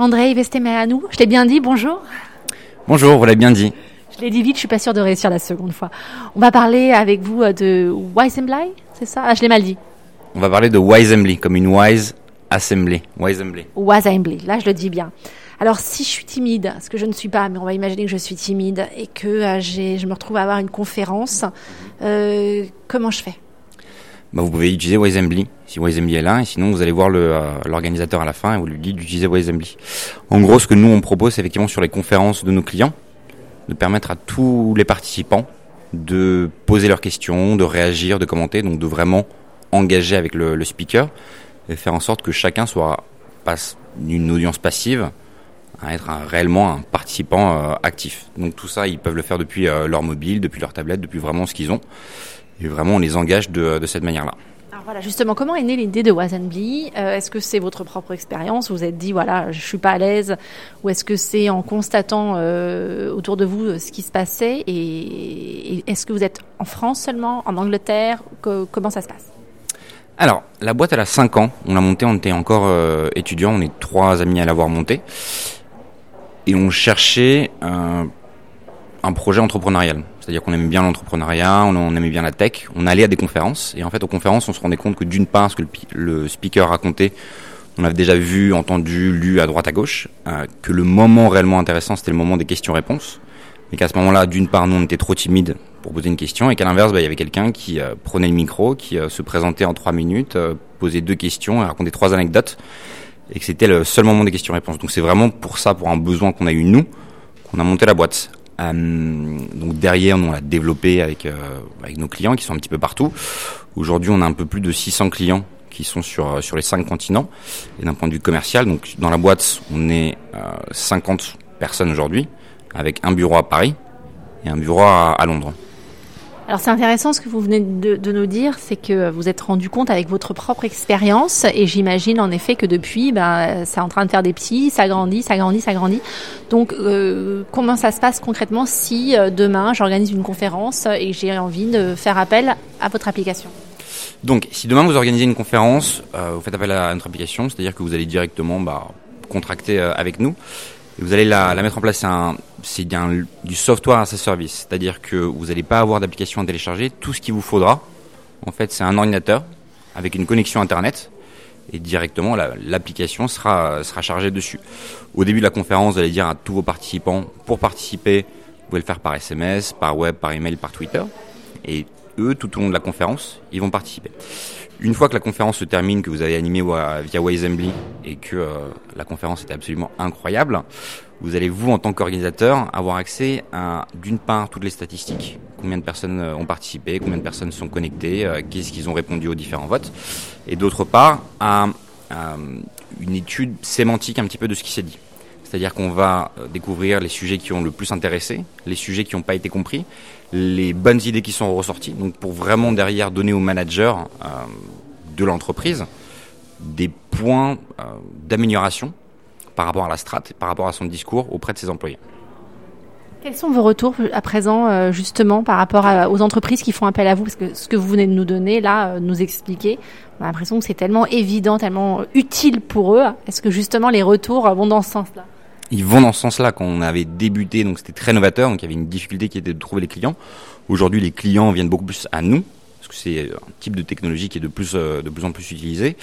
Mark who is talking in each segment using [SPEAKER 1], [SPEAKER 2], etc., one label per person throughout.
[SPEAKER 1] André nous. je l'ai bien dit, bonjour.
[SPEAKER 2] Bonjour, vous l'avez bien dit.
[SPEAKER 1] Je l'ai dit vite, je suis pas sûre de réussir la seconde fois. On va parler avec vous euh, de Wisembly, c'est ça? Ah, je l'ai mal dit.
[SPEAKER 2] On va parler de Wisembly, comme une Wise Assembly. Wisembly.
[SPEAKER 1] Wisembly, là je le dis bien. Alors si je suis timide, ce que je ne suis pas, mais on va imaginer que je suis timide et que euh, je me retrouve à avoir une conférence, euh, comment je fais?
[SPEAKER 2] Bah, Vous pouvez utiliser Wisembly, si Wisembly est là, et sinon vous allez voir euh, l'organisateur à la fin et vous lui dites d'utiliser Wisembly. En gros, ce que nous on propose, c'est effectivement sur les conférences de nos clients, de permettre à tous les participants de poser leurs questions, de réagir, de commenter, donc de vraiment engager avec le, le speaker et faire en sorte que chacun soit passe une audience passive à être réellement un participant euh, actif. Donc tout ça, ils peuvent le faire depuis euh, leur mobile, depuis leur tablette, depuis vraiment ce qu'ils ont. Et vraiment, on les engage de, de cette manière-là.
[SPEAKER 1] Alors voilà, justement, comment est née l'idée de Wazenby? Euh, Est-ce que c'est votre propre expérience? Vous vous êtes dit, voilà, je suis pas à l'aise. Ou est-ce que c'est en constatant autour de vous ce qui se passait? Et, est-ce que vous êtes en France seulement En Angleterre? Comment ça se passe?
[SPEAKER 2] Alors, la boîte, elle a 5 ans. On l'a montée, on était encore étudiants. On est trois amis à l'avoir montée. Et on cherchait un, projet entrepreneurial. C'est-à-dire qu'on aimait bien l'entrepreneuriat, on, aimait bien la tech, on allait à des conférences, et en fait aux conférences on se rendait compte que d'une part, ce que le, speaker racontait, on avait déjà vu, entendu, lu à droite à gauche, euh, que le moment réellement intéressant c'était le moment des questions-réponses, et qu'à ce moment-là, d'une part, nous on était trop timides pour poser une question, et qu'à l'inverse, bah, il y avait quelqu'un qui euh, prenait le micro, qui euh, se présentait en trois minutes, posait deux questions, et racontait trois anecdotes, et que c'était le seul moment des questions-réponses. Donc c'est vraiment pour ça, pour un besoin qu'on a eu nous, qu'on a monté la boîte. Euh, donc derrière, nous on l'a développé avec euh, avec nos clients qui sont un petit peu partout. Aujourd'hui, on a un peu plus de 600 clients qui sont sur euh, sur les cinq continents. Et d'un point de vue commercial, donc dans la boîte, on est 50 personnes aujourd'hui, avec un bureau à Paris et un bureau à Londres.
[SPEAKER 1] Alors c'est intéressant ce que vous venez de, nous dire, c'est que vous êtes rendu compte avec votre propre expérience et j'imagine en effet que depuis, ben, c'est en train de faire des petits, ça grandit, ça grandit, ça grandit. Donc euh, comment ça se passe concrètement si euh, demain j'organise une conférence et j'ai envie de faire appel à votre application?
[SPEAKER 2] Donc, si demain vous organisez une conférence, euh, vous faites appel à notre application, c'est-à-dire que vous allez directement bah, contracter avec nous vous allez la, mettre en place. C'est du software à sa service, c'est-à-dire que vous n'allez pas avoir d'application à télécharger. Tout ce qu'il vous faudra, en fait, c'est un ordinateur avec une connexion Internet et directement l'application sera, sera chargée dessus. Au début de la conférence, vous allez dire à tous vos participants, pour participer, vous pouvez le faire par SMS, par web, par email, par Twitter. Et eux, tout au long de la conférence, ils vont participer. Une fois que la conférence se termine, que vous avez animé via Wisembly et que euh, la conférence était absolument incroyable, vous allez vous en tant qu'organisateur avoir accès à d'une part toutes les statistiques, combien de personnes euh, ont participé, combien de personnes sont connectées, euh, qu'est-ce qu'ils ont répondu aux différents votes, et d'autre part à, une étude sémantique un petit peu de ce qui s'est dit. C'est-à-dire qu'on va découvrir les sujets qui ont le plus intéressé, les sujets qui n'ont pas été compris, les bonnes idées qui sont ressorties. Donc pour vraiment derrière donner aux managers euh, de l'entreprise des points euh, d'amélioration par rapport à la strate, par rapport à son discours auprès de ses employés.
[SPEAKER 1] Quels sont vos retours à présent euh, justement par rapport aux entreprises qui font appel à vous? Parce que ce que vous venez de nous donner là, nous expliquer, on a l'impression que c'est tellement évident, tellement utile pour eux. Est-ce que justement les retours vont dans ce sens-là?
[SPEAKER 2] Ils vont dans ce sens-là. Quand on avait débuté, donc c'était très novateur, donc il y avait une difficulté qui était de trouver les clients. Aujourd'hui, les clients viennent beaucoup plus à nous, parce que c'est un type de technologie qui est de plus, euh, de plus en plus utilisé.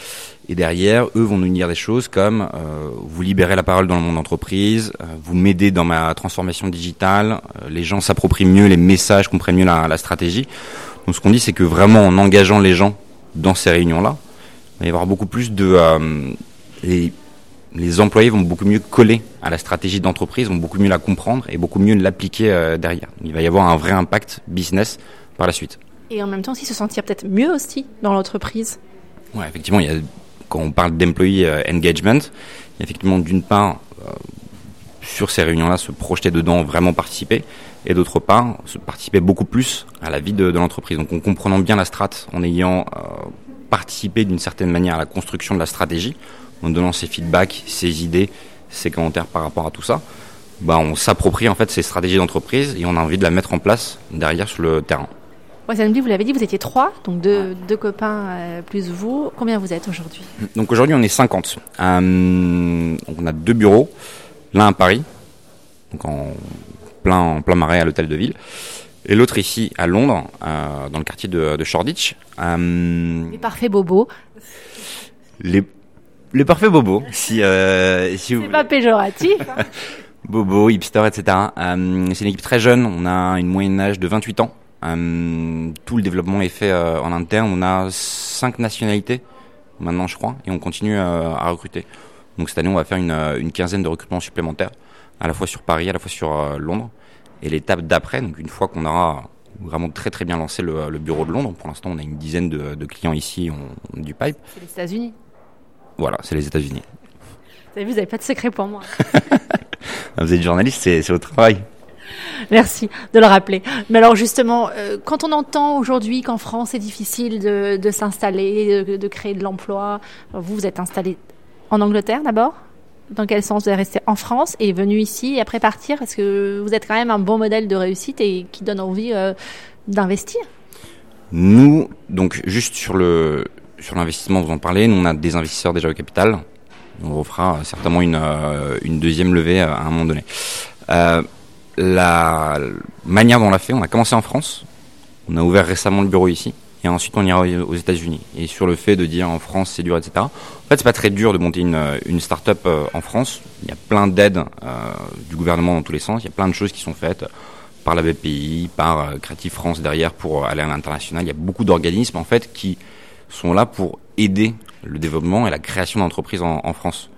[SPEAKER 2] Et derrière, eux vont nous dire des choses comme euh, vous libérez la parole dans le monde d'entreprise, euh, vous m'aidez dans ma transformation digitale, les gens s'approprient mieux les messages, comprennent mieux la, la stratégie. Donc ce qu'on dit, c'est que vraiment en engageant les gens dans ces réunions-là, il va y avoir beaucoup plus de les, les employés vont beaucoup mieux coller à la stratégie d'entreprise, vont beaucoup mieux la comprendre et beaucoup mieux l'appliquer euh, derrière. Il va y avoir un vrai impact business par la suite.
[SPEAKER 1] Et en même temps aussi se sentir peut-être mieux aussi dans l'entreprise.
[SPEAKER 2] Ouais, effectivement, il y a, quand on parle d'employee euh, engagement, il y a effectivement d'une part euh, sur ces réunions-là se projeter dedans, vraiment participer, et d'autre part se participer beaucoup plus à la vie de, de l'entreprise. Donc en comprenant bien la strate, en ayant participé d'une certaine manière à la construction de la stratégie, en donnant ses feedbacks, ses idées, ses commentaires par rapport à tout ça, bah on s'approprie en fait ces stratégies d'entreprise et on a envie de la mettre en place derrière sur le terrain.
[SPEAKER 1] Wazenby, vous l'avez dit, vous étiez trois, donc deux, deux copains euh, plus vous. Combien vous êtes aujourd'hui?
[SPEAKER 2] Donc aujourd'hui, on est 50. Euh, donc on a deux bureaux, l'un à Paris, donc en plein, en plein marais à l'hôtel de ville, et l'autre ici à Londres, euh, dans le quartier de, de Shoreditch. Euh,
[SPEAKER 1] Les parfaits bobos.
[SPEAKER 2] les, les parfaits bobos, si, euh, si vous
[SPEAKER 1] C'est pas péjoratif. hein.
[SPEAKER 2] Bobo, hipster, etc. Euh, c'est une équipe très jeune, on a une moyenne d'âge de 28 ans. Euh, tout le développement est fait en interne, on a cinq nationalités maintenant je crois, et on continue à recruter. Donc cette année on va faire une, une quinzaine de recrutements supplémentaires, à la fois sur Paris, à la fois sur Londres. Et l'étape d'après, donc une fois qu'on aura vraiment très très bien lancé le, le bureau de Londres, pour l'instant on a une dizaine de, de clients ici, on, du pipe.
[SPEAKER 1] C'est les États-Unis.
[SPEAKER 2] Voilà, c'est les États-Unis.
[SPEAKER 1] Vous avez vu, vous n'avez pas de secret pour moi.
[SPEAKER 2] Ah, Vous êtes journaliste, c'est votre travail.
[SPEAKER 1] Merci de le rappeler. Mais alors justement, euh, quand on entend aujourd'hui qu'en France c'est difficile de, de s'installer, de, de créer de l'emploi, vous vous êtes installé en Angleterre d'abord? Dans quel sens vous êtes resté en France et venu ici et après partir? Est-ce que vous êtes quand même un bon modèle de réussite et qui donne envie euh, d'investir
[SPEAKER 2] Nous, donc juste sur le sur l'investissement, vous en parlez, nous on a des investisseurs déjà au capital. On refera certainement une, euh, une deuxième levée à un moment donné. Euh, la manière dont on l'a fait, on a commencé en France, on a ouvert récemment le bureau ici, et ensuite on ira aux États-Unis. Et sur le fait de dire en France c'est dur, etc. En fait, c'est pas très dur de monter une, une start-up euh, en France. Il y a plein d'aides euh, du gouvernement dans tous les sens. Il y a plein de choses qui sont faites par la BPI, par euh, Creative France derrière pour aller à l'international. Il y a beaucoup d'organismes en fait qui sont là pour aider le développement et la création d'entreprises en, en France.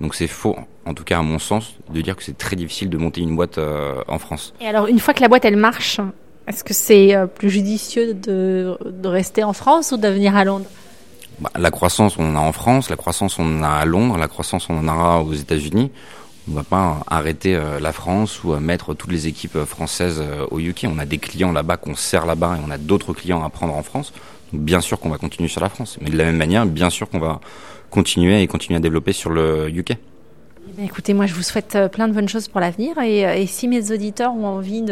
[SPEAKER 2] Donc c'est faux, en tout cas à mon sens, de dire que c'est très difficile de monter une boîte euh, en France.
[SPEAKER 1] Et alors une fois que la boîte elle marche, est-ce que c'est euh, plus judicieux de, de rester en France ou de venir à Londres?
[SPEAKER 2] Bah, la croissance, on en a en France, la croissance, on en a à Londres, la croissance, on en aura aux États-Unis. On va pas arrêter euh, la France ou mettre toutes les équipes françaises au UK. On a des clients là-bas qu'on sert là-bas et on a d'autres clients à prendre en France. Donc, bien sûr qu'on va continuer sur la France, mais de la même manière, bien sûr qu'on va continuer et continuer à développer sur le UK.
[SPEAKER 1] Eh bien, écoutez, moi je vous souhaite euh, plein de bonnes choses pour l'avenir et, euh, et si mes auditeurs ont envie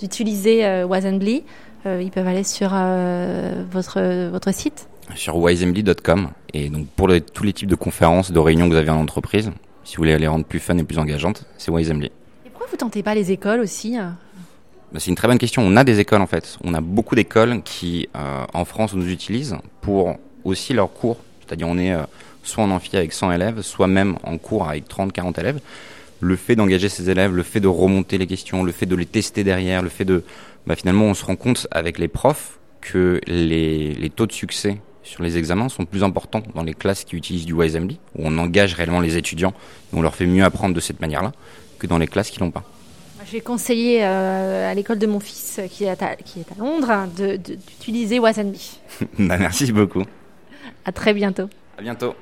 [SPEAKER 1] d'utiliser euh, Wazenbly, euh, ils peuvent aller sur euh, votre, votre site.
[SPEAKER 2] sur wisembly.com et donc pour les- tous les types de conférences, de réunions que vous avez en entreprise, si vous voulez les rendre plus fun et plus engageantes, c'est Wisembly.
[SPEAKER 1] Et pourquoi vous tentez pas les écoles aussi hein?
[SPEAKER 2] C'est une très bonne question. On a des écoles en fait. On a beaucoup d'écoles qui euh, en France nous utilisent pour aussi leurs cours. C'est-à-dire on est euh, soit en amphi avec 100 élèves, soit même en cours avec 30, 40 élèves. Le fait d'engager ces élèves, le fait de remonter les questions, le fait de les tester derrière, le fait de... Bah, finalement on se rend compte avec les profs que les, taux de succès sur les examens sont plus importants dans les classes qui utilisent du Wisembly, où on engage réellement les étudiants et on leur fait mieux apprendre de cette manière-là que dans les classes qui l'ont pas.
[SPEAKER 1] J'ai conseillé euh, à l'école de mon fils euh, qui est à, qui est à Londres hein, d'utiliser Wazenbly.
[SPEAKER 2] bah, merci beaucoup.
[SPEAKER 1] À très bientôt.
[SPEAKER 2] À bientôt.